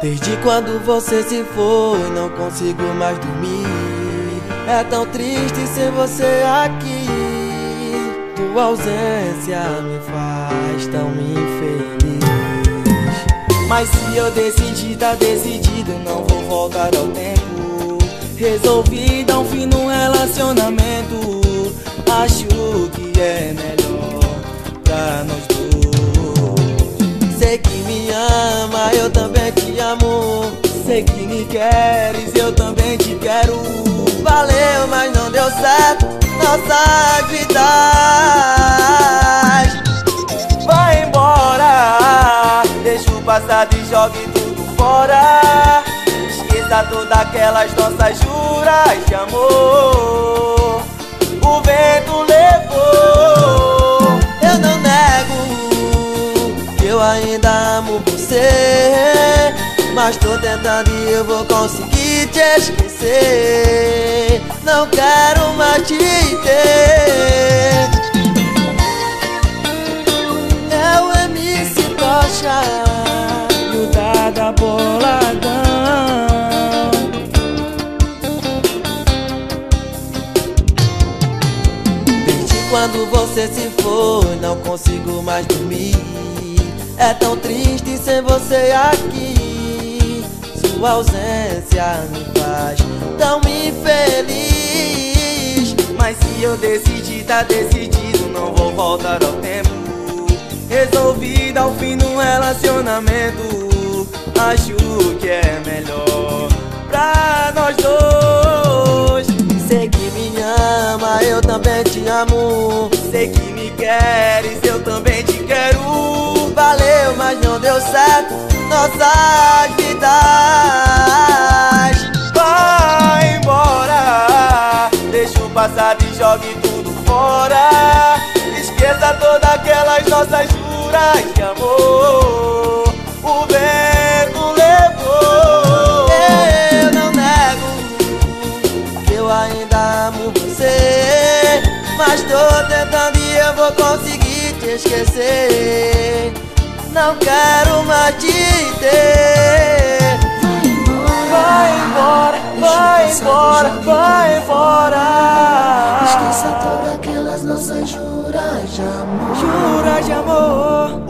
Desde quando você se foi, não consigo mais dormir. É tão triste ser você aqui. Tua ausência me faz tão infeliz. Mas se eu decidi, tá decidido, não vou voltar ao tempo. Resolvi dar um fim no relacionamento. Acho que é melhor Que me queres, eu também te quero. Valeu, mas não deu certo nossas vidas. Vai embora, deixa o passado e jogue tudo fora. Esqueça todas aquelas nossas juras de amor. Mas tô tentando e eu vou conseguir te esquecer. Não quero mais te ter. É o MC Tocha E o Dada Boladão Desde quando você se foi, não consigo mais dormir. É tão triste ser você aqui. Sua ausência me faz tão infeliz. Mas se eu decidi, tá decidido, não vou voltar ao tempo. Resolvi dar um fim no relacionamento. Acho que é melhor pra nós dois. Sei que me ama, eu também te amo. Sei que me queres, eu também te quero. Valeu, mas não deu certo nossas passado e jogue tudo fora. Esqueça todas aquelas nossas juras de amor. O vento levou. Eu não nego que eu ainda amo você. Mas tô tentando e eu vou conseguir te esquecer. Não quero mais te ter. Esqueça todas aquelas nossas juras de amor. Jura de amor,